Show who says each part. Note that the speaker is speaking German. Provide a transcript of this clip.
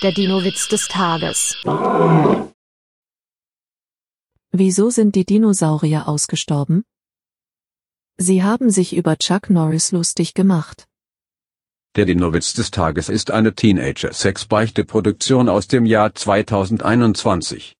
Speaker 1: Der Dino-Witz des Tages.
Speaker 2: Wieso sind die Dinosaurier ausgestorben? Sie haben sich über Chuck Norris lustig gemacht.
Speaker 3: Der Dino-Witz des Tages ist eine Teenager-Sex-Beichte-Produktion aus dem Jahr 2021.